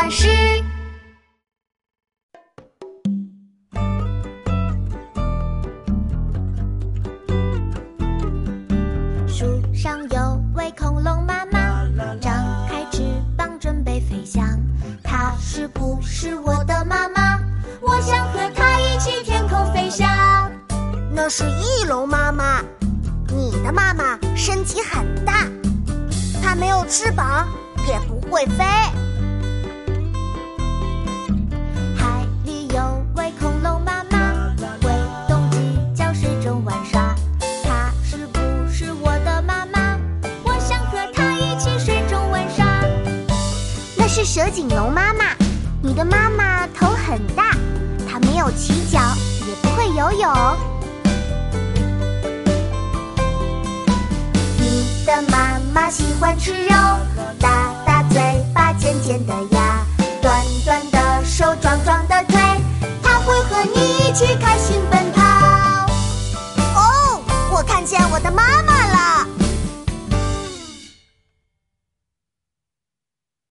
巴士。树上有位恐龙妈妈，张开翅膀准备飞翔。她是不是我的妈妈？我想和她一起天空飞翔。那是翼龙妈妈，你的妈妈身体很大，它没有翅膀，也不会飞。是蛇颈龙妈妈，你的妈妈头很大，它没有鳍脚，也不会游泳。你的妈妈喜欢吃肉，大大嘴巴，尖尖的牙，短短的手，壮壮的腿，她会和你一起开心奔跑。哦，我看见我的妈妈了